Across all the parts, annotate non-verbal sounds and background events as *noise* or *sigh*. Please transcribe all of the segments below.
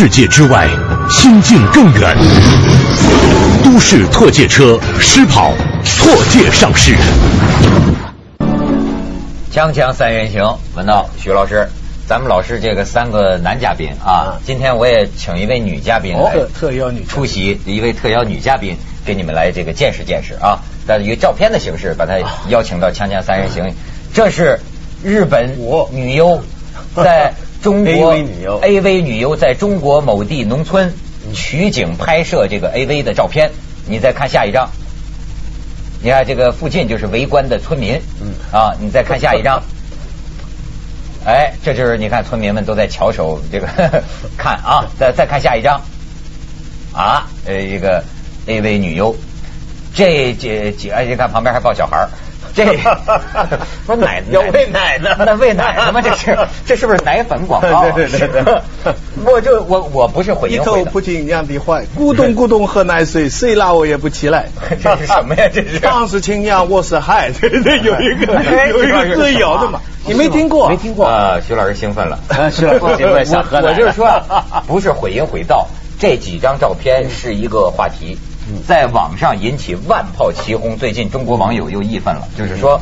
世界之外，心境更远。都市特界车狮跑错界上市。锵锵三人行，文道徐老师，咱们老师这个三个男嘉宾啊，今天我也请一位女嘉宾来特特邀女出席，一位特邀女嘉宾给你们来这个见识见识啊，但以照片的形式把她邀请到锵锵三人行，这是日本女优在中国 AV 女优 AV 女优在中国某地农村取景拍摄这个 AV 的照片，你再看下一张。你看这个附近就是围观的村民，嗯。啊，你再看下一张，哎，这就是你看村民们都在翘首这个 *laughs* 看啊，再再看下一张，啊，呃，一个 AV 女优，这这几哎，你看旁边还抱小孩儿。这 *laughs* 不是奶有喂奶呢那喂奶的吗？这是 *laughs* 这是不是奶粉广告？对对对对我就我我不是毁一淫毁的，头不进娘的怀，咕咚咕咚喝奶水，谁拉我也不起来。*laughs* 这是什么呀？这是当是亲娘，我是海，对对，有一个哎有一个歌谣的嘛，你没听过？没听过啊，徐老师兴奋了。徐老师兴奋想喝奶我就是说啊，不是毁音毁道，这几张照片是一个话题，在网上引起万炮齐轰。最近中国网友又义愤了，就是说。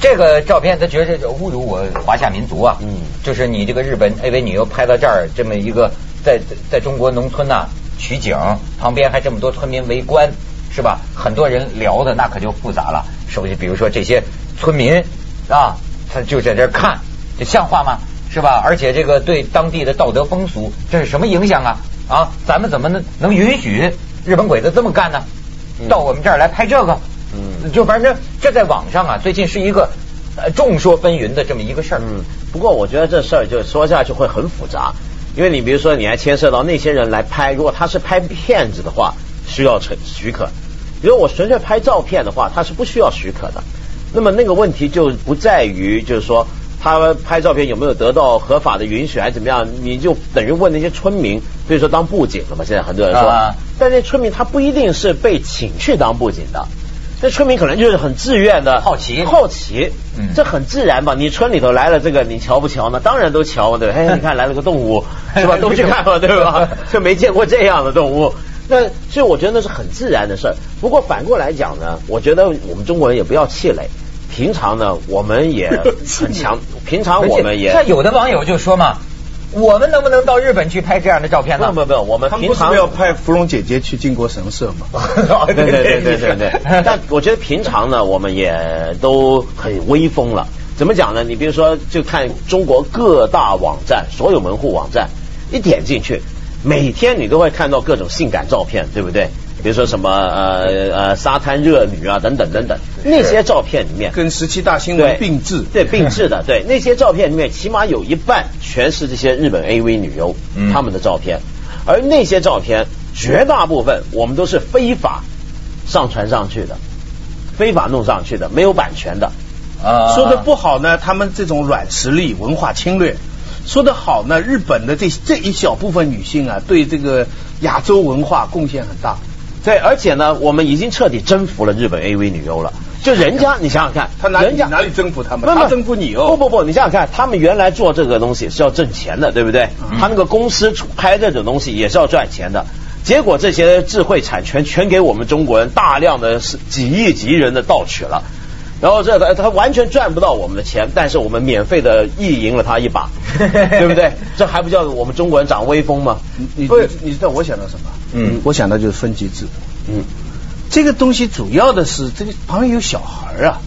这个照片，他觉得这侮辱我华夏民族啊！嗯就是你这个日本 AV 女优拍到这儿，这么一个在在在中国农村呐、取景，旁边还这么多村民围观，是吧？很多人聊的那可就复杂了。首先，比如说这些村民啊，他就在这儿看，这像话吗？是吧？而且这个对当地的道德风俗，这是什么影响啊？啊，咱们怎么能能允许日本鬼子这么干呢？到我们这儿来拍这个，嗯就反正这在网上啊，最近是一个呃众说纷纭的这么一个事儿。嗯，不过我觉得这事儿就说下去会很复杂，因为你比如说你还牵涉到那些人来拍，如果他是拍片子的话，需要许许可；如果我纯粹拍照片的话，他是不需要许可的。那么那个问题就不在于就是说他拍照片有没有得到合法的允许，还是怎么样，你就等于问那些村民，比如说当布景了嘛，现在很多人说，啊但那村民他不一定是被请去当布景的。那村民可能就是很自愿的好奇好奇，嗯这很自然吧？你村里头来了这个，你瞧不瞧呢？当然都瞧，对吧？*laughs* 哎，你看来了个动物，是吧？*laughs* 都去看了，对吧？*laughs* 就没见过这样的动物。那所以我觉得那是很自然的事儿。不过反过来讲呢，我觉得我们中国人也不要气馁。平常呢，我们也 *laughs* 很强。平常我们也像有的网友就说嘛，我们能不能到日本去拍这样的照片呢？不不不，我们平常不要派芙蓉姐姐去靖国神社嘛？*laughs* 对对对对对对。但我觉得平常呢，我们也都很威风了。怎么讲呢？你比如说，就看中国各大网站，所有门户网站，一点进去，每天你都会看到各种性感照片，对不对？比如说什么呃呃沙滩热女啊等等等等，那些照片里面。跟十七大新对。闻并置。对并置的，*laughs* 对那些照片里面起码有一半全是这些日本 AV 女优嗯。她们的照片，而那些照片绝大部分我们都是非法上传上去的，非法弄上去的，没有版权的。啊。说的不好呢，他们这种软实力、文化侵略；说的好呢，日本的这这一小部分女性啊，对这个亚洲文化贡献很大。对，而且呢，我们已经彻底征服了日本 AV 女优了。就人家，你想想看，他哪里人家哪里征服他们？他征服你哦。不不不，你想想看，他们原来做这个东西是要挣钱的，对不对？嗯他那个公司出拍这种东西也是要赚钱的。结果这些智慧产权全给我们中国人大量的是几亿级人的盗取了。然后这他他完全赚不到我们的钱，但是我们免费的意淫了他一把，*laughs* 对不对？这还不叫我们中国人长威风吗？你你你知道我想到什么？嗯我想到就是分级制。嗯，这个东西主要的是这个旁边有小孩啊。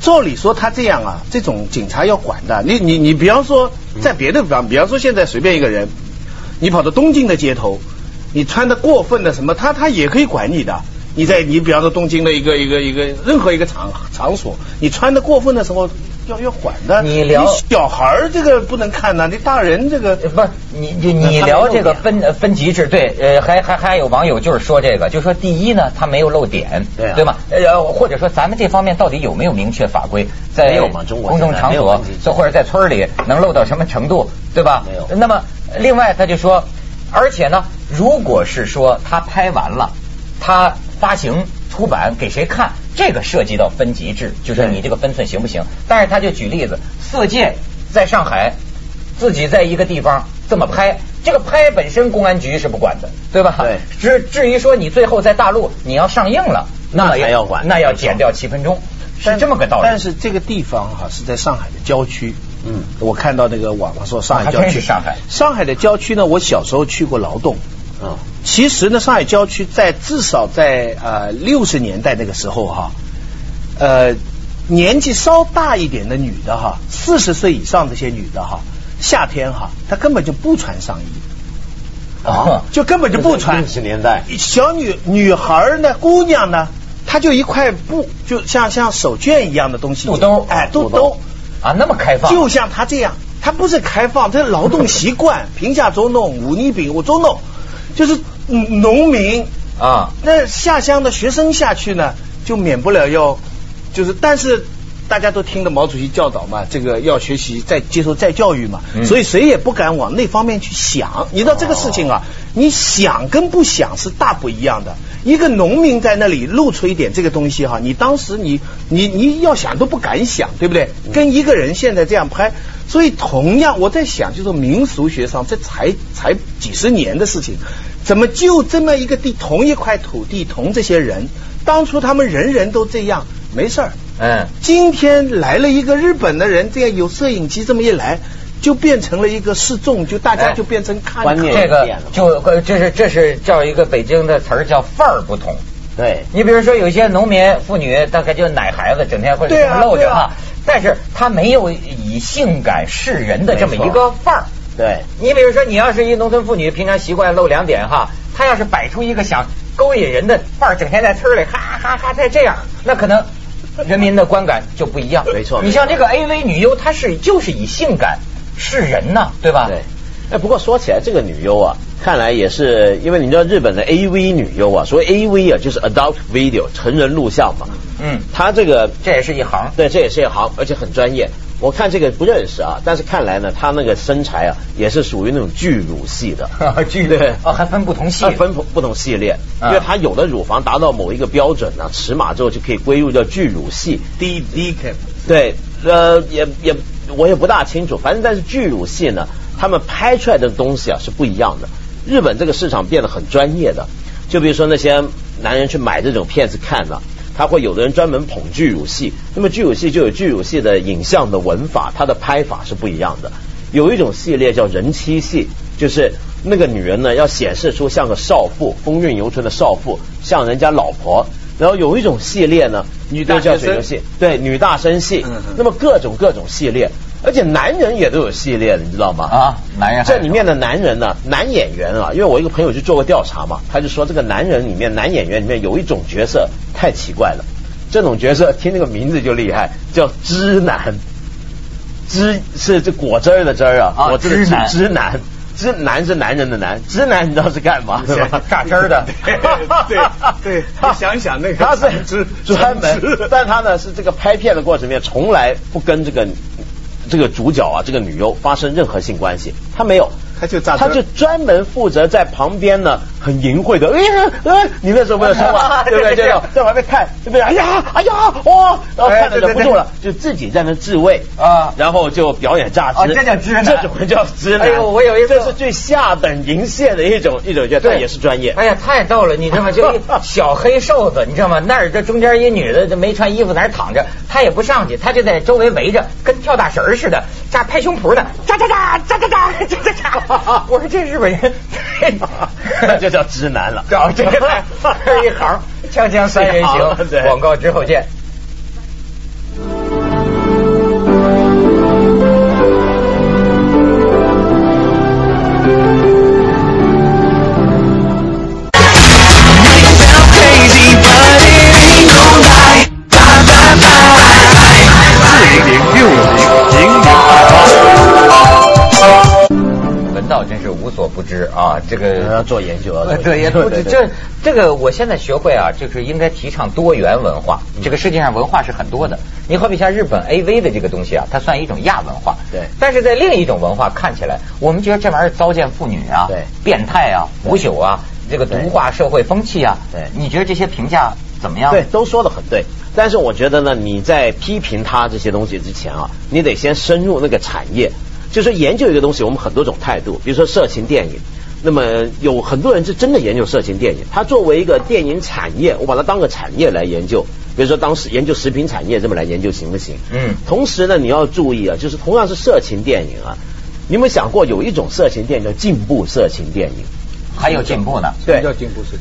照理说他这样啊，这种警察要管的。你你你，比方说在别的地方，比方说现在随便一个人，你跑到东京的街头，你穿的过分的什么，他他也可以管你的。你在你比方说东京的一个一个一个任何一个场场所，你穿的过分的时候要要管的。你聊小孩儿这个不能看呐、你大人这个呃不是你你你聊这个分呃分级制，对，呃，还还还有网友就是说这个，就说第一呢，他没有漏点，对啊对吗？呃，或者说咱们这方面到底有没有明确法规？在公众场所或者在村里能漏到什么程度，对吧？没有那么另外他就说，而且呢，如果是说他拍完了，他发行出版给谁看，这个涉及到分级制，就是你这个分寸行不行？但是他就举例子，色戒在上海自己在一个地方这么拍，这个拍本身公安局是不管的，对吧？对。至至于说你最后在大陆你要上映了，那还要管，那要减掉七分钟，是这么个道理。但是这个地方哈是在上海的郊区。嗯，我看到那个网上说上海郊区，上海上海的郊区呢，我小时候去过劳动。啊，其实呢，上海郊区在至少在呃六十年代那个时候哈，呃年纪稍大一点的女的哈，四十岁以上这些女的哈，夏天哈，她根本就不穿上衣。啊，就根本就不穿。六十年代，小女女孩呢，姑娘呢，她就一块布，就像像手绢一样的东西，肚兜，哎，肚兜。啊，那么开放，就像她这样，她不是开放，他是劳动习惯，贫下中农，五泥饼我中农，就是农民啊。那下乡的学生下去呢，就免不了要，就是但是大家都听的毛主席教导嘛，这个要学习再接受再教育嘛，所以谁也不敢往那方面去想。你知道这个事情啊，你想跟不想是大不一样的。一个农民在那里露出一点这个东西哈，你当时你你你要想都不敢想，对不对？跟一个人现在这样拍，所以同样我在想，就是民俗学上，这才才几十年的事情，怎么就这么一个地，同一块土地，同这些人，当初他们人人都这样，没事儿。嗯，今天来了一个日本的人，这样有摄影机，这么一来。就变成了一个示众，就大家就变成看这个，就这是这是叫一个北京的词儿叫范儿不同。对你比如说有些农民妇女大概就奶孩子，整天会露着啊，但是他没有以性感示人的这么一个范儿。对你比如说你要是一农村妇女，平常习惯露两点哈，她要是摆出一个想勾引人的范儿，整天在村里哈哈哈在这样，那可能人民的观感就不一样。没错，你像这个 AV 女优，她是就是以性感。示人呐，对吧？对。哎，不过说起来，这个女优啊，看来也是因为你知道日本的 AV 女优啊，所谓 AV 啊，就是 adult video 成人录像嘛。嗯。她这个这也是一行，对，这也是一行，而且很专业。我看这个不认识啊，但是看来呢，她那个身材啊，也是属于那种巨乳系的。*laughs* 巨对哦，还分不同系，分不不同系列，因为她有的乳房达到某一个标准呢，尺码之后就可以归入叫巨乳系。D D K。对，呃，也也。我也不大清楚，反正但是巨乳系呢，他们拍出来的东西啊是不一样的。日本这个市场变得很专业的，就比如说那些男人去买这种片子看呢，他会有的人专门捧巨乳戏，那么巨乳戏就有巨乳戏的影像的文法，它的拍法是不一样的。有一种系列叫人妻戏，就是那个女人呢要显示出像个少妇，风韵犹存的少妇，像人家老婆。然后有一种系列呢，女大叫水流系，对，女大生系。那么各种各种系列，而且男人也都有系列的，你知道吗？啊，男人这里面的男人呢，男演员啊，因为我一个朋友去做过调查嘛，他就说这个男人里面，男演员里面有一种角色太奇怪了，这种角色听这个名字就厉害，叫知男，知是这果汁儿的汁儿啊，果汁男，知男。直男是男人的男，直男你知道是干嘛？是吧？榨汁儿的。*laughs* 对对，你想想那个，他是专门，但他呢是这个拍片的过程里面从来不跟这个这个主角啊，这个女优发生任何性关系，他没有。他就他就专门负责在旁边呢，很淫秽的，哎呀，哎，你那时候没有说话，*laughs* 对不对？这样在旁边看，对不对？哎呀，哎呀，哇，然后看着忍不住了，就自己在那自慰啊，然后就表演诈尸，这叫直男，这种叫直男。哎呦，我有一个，这是最下等淫亵的一种一种，这也是专业。哎呀，太逗了，你知道吗？*laughs* 就一小黑瘦子，你知道吗？那儿这中间一女的，就没穿衣服在那躺着，他也不上去，他就在周围围着，跟跳大神似的，这拍胸脯的，喳喳喳喳喳喳喳喳喳。*laughs* 我说这。日本人，那就叫直男了。搞 *laughs* 这个一行，锵锵三人行，*laughs* 广告之后见。啊，这个要做研究啊，对，也不知这这个，我现在学会啊，就是应该提倡多元文化。这个世界上文化是很多的，你好比像日本 A V 的这个东西啊，它算一种亚文化。对，但是在另一种文化看起来，我们觉得这玩意儿糟践妇女啊，对，变态啊，腐朽啊，这个毒化社会风气啊。对，你觉得这些评价怎么样？对，都说的很对。但是我觉得呢，你在批评他这些东西之前啊，你得先深入那个产业。就是说研究一个东西，我们很多种态度，比如说色情电影。那么有很多人是真的研究色情电影，他作为一个电影产业，我把它当个产业来研究。比如说，当时研究食品产业这么来研究行不行？嗯。同时呢，你要注意啊，就是同样是色情电影啊，你有没有想过有一种色情电影叫进步色情电影？还有进步呢？对，叫进步色情。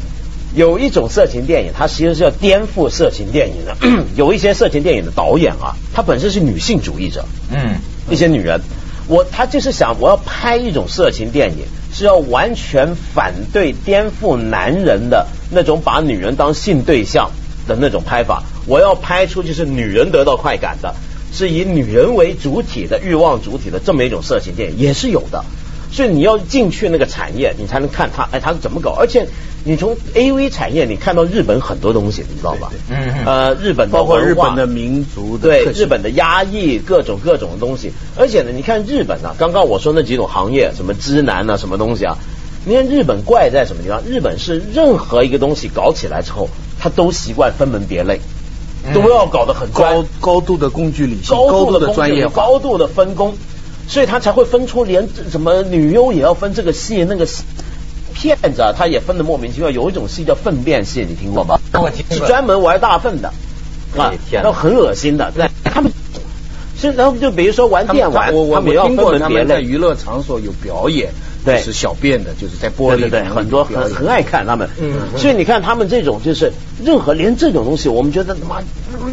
有一种色情电影，它实际上是要颠覆色情电影的。*clears throat* 有一些色情电影的导演啊，他本身是女性主义者。嗯。一些女人，我他就是想我要拍一种色情电影。是要完全反对颠覆男人的那种把女人当性对象的那种拍法。我要拍出就是女人得到快感的，是以女人为主体的欲望主体的这么一种色情电影也是有的。所以你要进去那个产业，你才能看他哎他是怎么搞。而且你从 A V 产业，你看到日本很多东西，你知道吧？嗯嗯。呃，日本包括日本的民族对日本的压抑各种各种的东西。而且呢，你看日本啊，刚刚我说那几种行业，什么知男啊，什么东西啊？你看日本怪在什么地方？日本是任何一个东西搞起来之后，他都习惯分门别类，都要搞得很高高度的工具理性，高度的专业，高度的分工。所以他才会分出连什么女优也要分这个戏那个戏，骗子啊，他也分的莫名其妙。有一种戏叫粪便戏，你听过吗？是专门玩大粪的啊，然后很恶心的。对，他们是然后就比如说玩电玩，他们要分门别类。娱乐场所有表演，对，是小便的，就是在玻璃对很多很很爱看他们。嗯，所以你看他们这种就是任何连这种东西，我们觉得他妈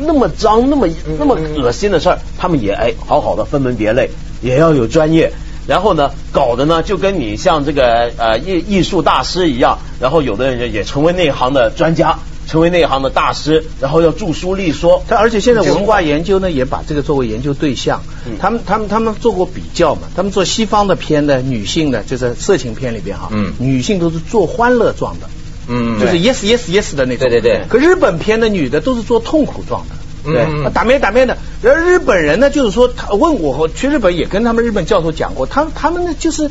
那么脏、那么那么恶心的事儿，他们也哎好好的分门别类。也要有专业，然后呢，搞的呢就跟你像这个呃艺艺术大师一样，然后有的人也成为内行的专家，成为内行的大师，然后要著书立说。他而且现在文化研究呢也把这个作为研究对象，他们他们他们做过比较嘛，他们做西方的片的女性的，就是色情片里边哈，嗯，女性都是做欢乐状的，嗯，就是 yes yes yes 的那种，对对对。可日本片的女的都是做痛苦状的。对，打咩打咩的。然后日本人呢，就是说，他问我去日本也跟他们日本教授讲过，他他们呢就是，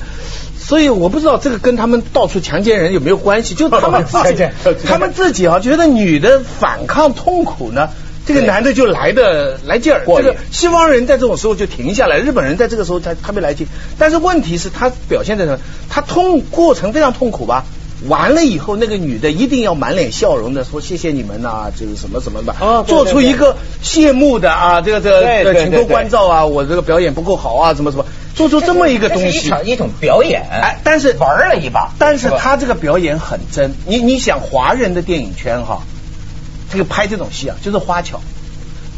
所以我不知道这个跟他们到处强奸人有没有关系，就他们 *laughs* 自己，他们自己啊觉得女的反抗痛苦呢，这个男的就来的来劲儿。这个西方人在这种时候就停下来，日本人在这个时候才特别来劲。但是问题是，他表现在什么？他痛过程非常痛苦吧？完了以后，那个女的一定要满脸笑容的说谢谢你们呐，就是什么什么吧，做出一个谢幕的啊，这个这个请多关照啊，我这个表演不够好啊，什么什么，做出这么一个东西，一场一种表演，哎，但是玩了一把，但是他这个表演很真，你你想华人的电影圈哈，这个拍这种戏啊，就是花巧，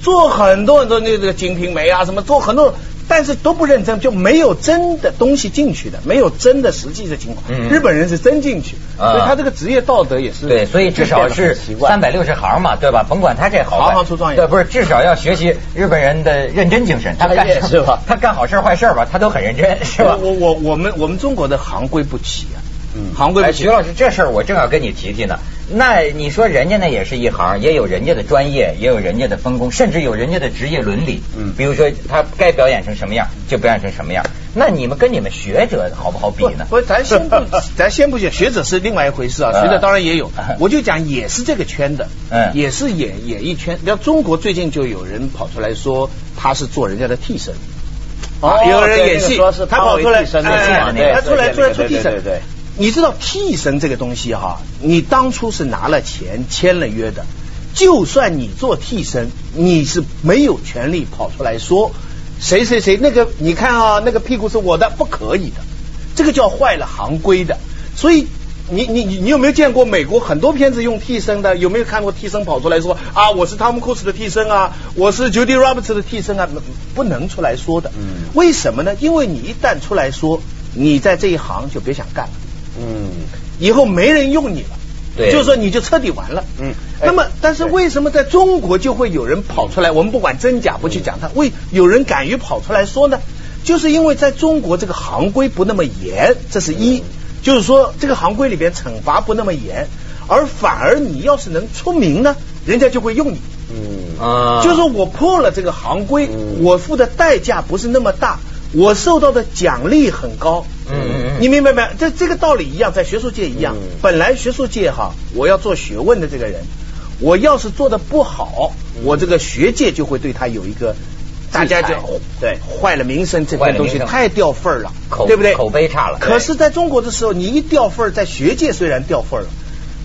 做很多很多那个《金瓶梅》啊，什么做很多。但是都不认真，就没有真的东西进去的，没有真的实际的情况。日本人是真进去，所以他这个职业道德也是对，所以至少是三百六十行嘛，对吧？甭管他这好行行出状元，对，不是至少要学习日本人的认真精神。他干是吧？*laughs* 他干好事坏事吧，他都很认真，是吧？我我我们我们中国的行规不齐啊，行规不齐。徐老师，这事儿我正要跟你提提呢。那你说人家那也是一行，也有人家的专业，也有人家的分工，甚至有人家的职业伦理。嗯，比如说他该表演成什么样就表演成什么样。那你们跟你们学者好不好比呢？不，咱先不，*laughs* 咱先不讲学者是另外一回事啊。学者当然也有，我就讲也是这个圈的，嗯，也是演演艺圈。像中国最近就有人跑出来说他是做人家的替身，哦，有人演戏，他跑出来，哎，他出来出来出替身，对对。你知道替身这个东西哈？你当初是拿了钱签了约的，就算你做替身，你是没有权利跑出来说谁谁谁那个，你看啊，那个屁股是我的，不可以的，这个叫坏了行规的。所以你你你你有没有见过美国很多片子用替身的？有没有看过替身跑出来说啊，我是汤姆·库斯的替身啊，我是 Judy Roberts 的替身啊？不能出来说的。嗯。为什么呢？因为你一旦出来说，你在这一行就别想干了。嗯，以后没人用你了，对，就是说你就彻底完了。嗯，那么但是为什么在中国就会有人跑出来？我们不管真假不去讲，他为有人敢于跑出来说呢？就是因为在中国这个行规不那么严，这是一，就是说这个行规里边惩罚不那么严，而反而你要是能出名呢，人家就会用你。嗯啊，就是说我破了这个行规，我付的代价不是那么大，我受到的奖励很高。嗯嗯嗯，你明白没？这这个道理一样，在学术界一样。本来学术界哈，我要做学问的这个人，我要是做的不好，我这个学界就会对他有一个大家就对坏了名声，这块东西太掉份儿了，口对不对？口碑差了。可是，在中国的时候，你一掉份儿，在学界虽然掉份儿了，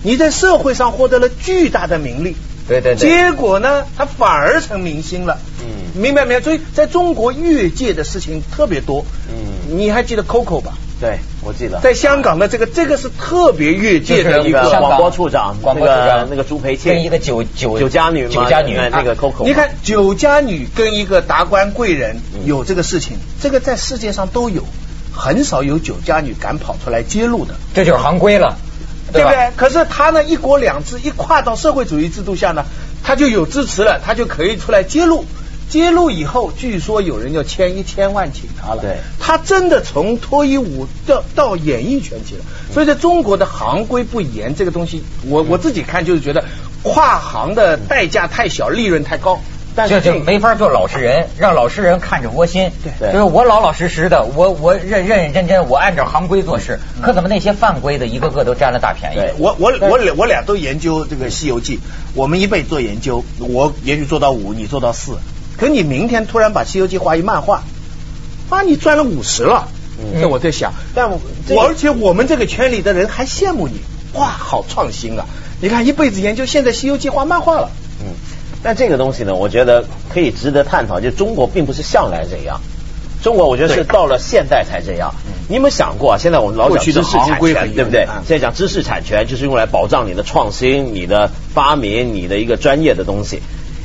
你在社会上获得了巨大的名利。对对对。结果呢，他反而成明星了。嗯，明白没有？所以，在中国越界的事情特别多。嗯，你还记得 Coco 吧？对，我记得。在香港的这个，这个是特别越界的一个广播处长，广播处长那个朱培庆，跟一个酒酒酒家女，酒家女那个 Coco。你看，酒家女跟一个达官贵人有这个事情，这个在世界上都有，很少有酒家女敢跑出来揭露的。这就是行规了，对不对？可是他呢，一国两制一跨到社会主义制度下呢？他就有支持了，他就可以出来揭露。揭露以后，据说有人要签一千万请他了。对，他真的从脱衣舞到到演艺圈去了。所以在中国的行规不严，这个东西，我我自己看就是觉得跨行的代价太小，利润太高。这就没法做老实人，让老实人看着窝心。对，就是我老老实实的，我我认认认真真，我按照行规做事。可怎么那些犯规的，一个个都占了大便宜？我我我俩我俩都研究这个《西游记》，我们一辈做研究，我也许做到五，你做到四。可你明天突然把《西游记》画一漫画，啊，你赚了五十了。这我在想，但我而且我们这个圈里的人还羡慕你，哇，好创新啊！你看一辈子研究，现在《西游记》画漫画了。嗯。但这个东西呢，我觉得可以值得探讨。就中国并不是向来这样，中国我觉得是到了现代才这样。你有没有想过啊？现在我们老讲知识产权，对不对？现在讲知识产权就是用来保障你的创新、你的发明、你的一个专业的东西。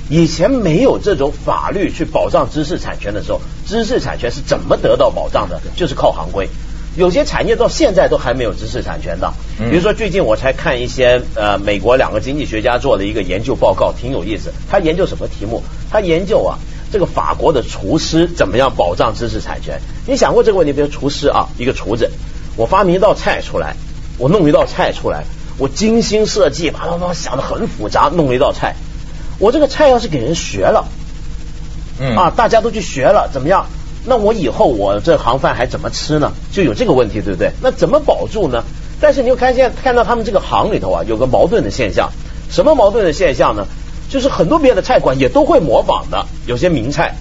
以前没有这种法律去保障知识产权的时候，知识产权是怎么得到保障的？就是靠行规。有些产业到现在都还没有知识产权的，比如说最近我才看一些呃美国两个经济学家做的一个研究报告，挺有意思。他研究什么题目？他研究啊这个法国的厨师怎么样保障知识产权？你想过这个问题？比如厨师啊，一个厨子，我发明一道菜出来，我弄一道菜出来，我精心设计，啪啪啪想的很复杂，弄了一道菜。我这个菜要是给人学了，嗯啊，大家都去学了，怎么样？那我以后我这行饭还怎么吃呢？就有这个问题，对不对？那怎么保住呢？但是你又看现看到他们这个行里头啊，有个矛盾的现象。什么矛盾的现象呢？就是很多别的菜馆也都会模仿的，有些名菜。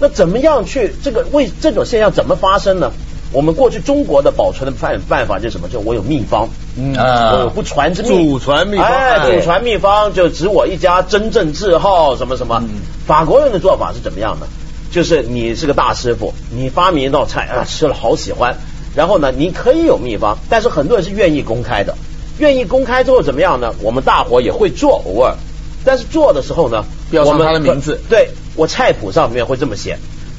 那怎么样去这个为这种现象怎么发生呢？我们过去中国的保存的办办法就是什么？就我有秘方，嗯，我有不传之秘，祖传秘方，哎，祖传秘方就只我一家真正字号什么什么。嗯法国人的做法是怎么样的？就是你是个大师傅，你发明一道菜啊，吃了好喜欢。然后呢，你可以有秘方，但是很多人是愿意公开的。愿意公开之后怎么样呢？我们大伙也会做，偶尔。但是做的时候呢，标上他的名字。对我菜谱上面会这么写，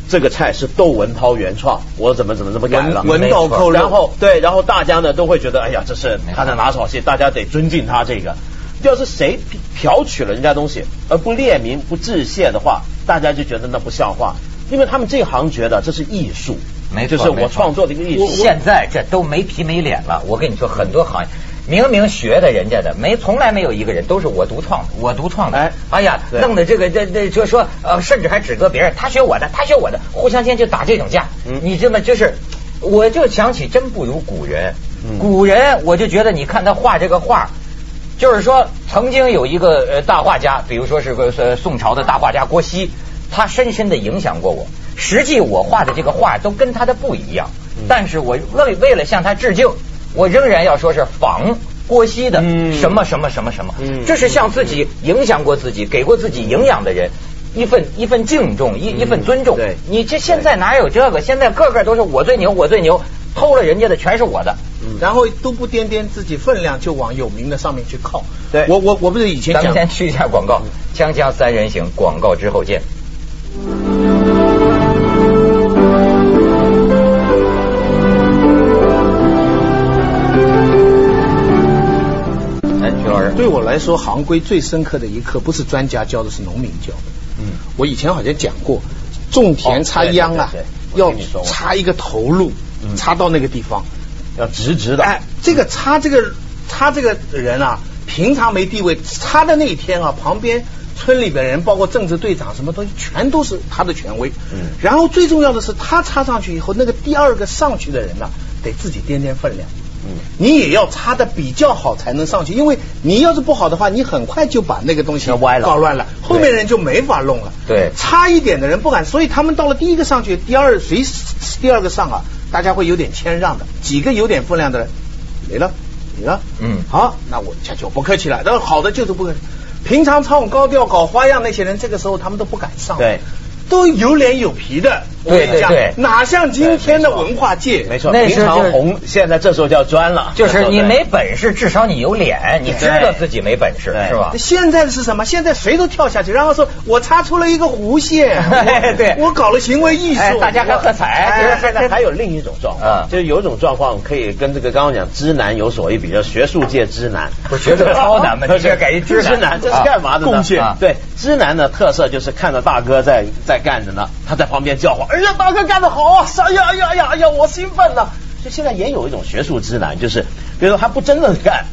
这个菜是窦文涛原创，我怎么怎么怎么改了。文道扣然后对，然后大家呢都会觉得，哎呀，这是他的拿手戏，大家得尊敬他这个。要是谁剽取了人家东西而不列名不致谢的话，大家就觉得那不像话，因为他们这行觉得这是艺术，没错就是我创作的一个艺术。现在这都没皮没脸了，我跟你说，很多行业明明学的人家的，没从来没有一个人都是我独创的，我独创的。哎，哎呀，弄得这个这这就说呃，甚至还指责别人，他学我的，他学我的，互相间就打这种架。你这么就是，我就想起真不如古人，古人我就觉得你看他画这个画。就是说，曾经有一个呃大画家，比如说是个呃宋朝的大画家郭熙，他深深的影响过我。实际我画的这个画都跟他的不一样，但是我为为了向他致敬，我仍然要说是仿郭熙的什么什么什么什么。这是向自己影响过自己、给过自己营养的人一份一份敬重、一一份尊重。你这现在哪有这个？现在个个都是我最牛，我最牛。偷了人家的全是我的，然后都不掂掂自己分量，就往有名的上面去靠。对，我我我不是以前讲。咱们先去一下广告，锵锵三人行，广告之后见。哎，徐老师，对我来说，行规最深刻的一课，不是专家教的，是农民教的。嗯，我以前好像讲过，种田插秧啊。要插一个头路，插到那个地方，要直直的。哎，这个插这个插这个人啊，平常没地位，插的那一天啊，旁边村里边人，包括政治队长，什么东西，全都是他的权威。嗯。然后最重要的是，他插上去以后，那个第二个上去的人呢，得自己掂掂分量。你也要插的比较好才能上去，因为你要是不好的话，你很快就把那个东西歪了搞乱了，后面人就没法弄了。对差一点的人不敢，所以他们到了第一个上去，第二谁第二个上啊，大家会有点谦让的，几个有点分量的人没了，没了，嗯。好，那我下去我不客气了，那好的就是不客气。平常唱高调搞花样那些人，这个时候他们都不敢上，对，都有脸有皮的，对对对。哪像今天的文化界，没错，那平时候红，现在这时候叫专了，就是你没本事，至少你有脸，你知道自己没本事，对。是吧？现在是什么？现在谁都跳下去，然后说我擦出了一个弧线，我 *laughs* 对。我搞了行为艺术，哎大家还喝彩哎，现在还有另一种状况，嗯。就是有一种状况可以跟这个刚刚讲知男有所谓比，较学术界知男，不是学术超男吗 *laughs* 你这改一知男。男，这是干嘛的呢？贡献。啊对，知男的特色就是看着大哥在在干着呢，他在旁边叫唤，哎呀，大哥干得好啊！哎呀哎呀哎呀哎呀，我兴奋了。就现在也有一种学术之男，就是比如说他不真的干，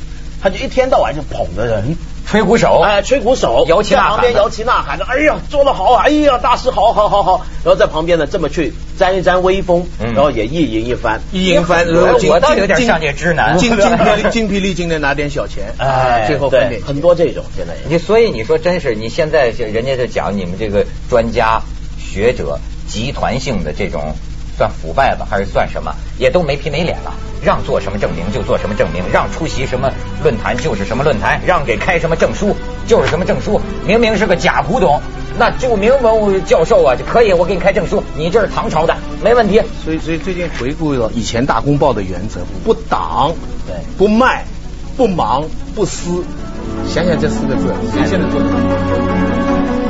他就一天到晚就捧着人。吹鼓手，哎，吹鼓手，摇旗呐喊在旁边摇旗呐喊的，哎呀，做得好啊，哎呀，大师好好好好，然后在旁边呢这么去沾一沾威风，嗯然后也意淫一番，一言翻，我倒有点像这直男精精疲 *laughs* 精疲力尽的拿点小钱，哎，最后分点很多这种现在也你所以你说真是，你现在人家就讲你们这个专家学者集团性的这种算腐败吧，还是算什么，也都没皮没脸了。让做什么证明就做什么证明，让出席什么论坛就是什么论坛，让给开什么证书就是什么证书。明明是个假古董，那著名文物教授啊就可以，我给你开证书，你这是唐朝的，没问题。所以所以最近回顾了以前大公报的原则：不挡，对不卖，不忙，不私。想想这四个字，谁现在做的。